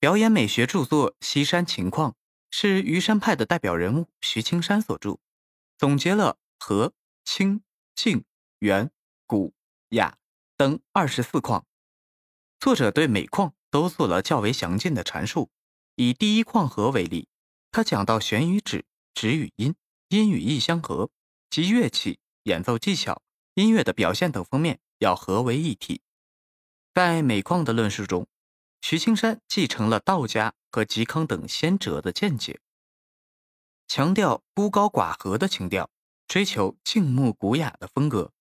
表演美学著作《西山情况》是虞山派的代表人物徐青山所著，总结了和、清、静、圆、古、雅等二十四况。作者对每况都做了较为详尽的阐述。以第一况和为例，他讲到弦与指、指与音、音与意相合，及乐器、演奏技巧、音乐的表现等方面要合为一体。在每况的论述中，徐青山继承了道家和嵇康等先者的见解，强调孤高寡和的情调，追求静穆古雅的风格。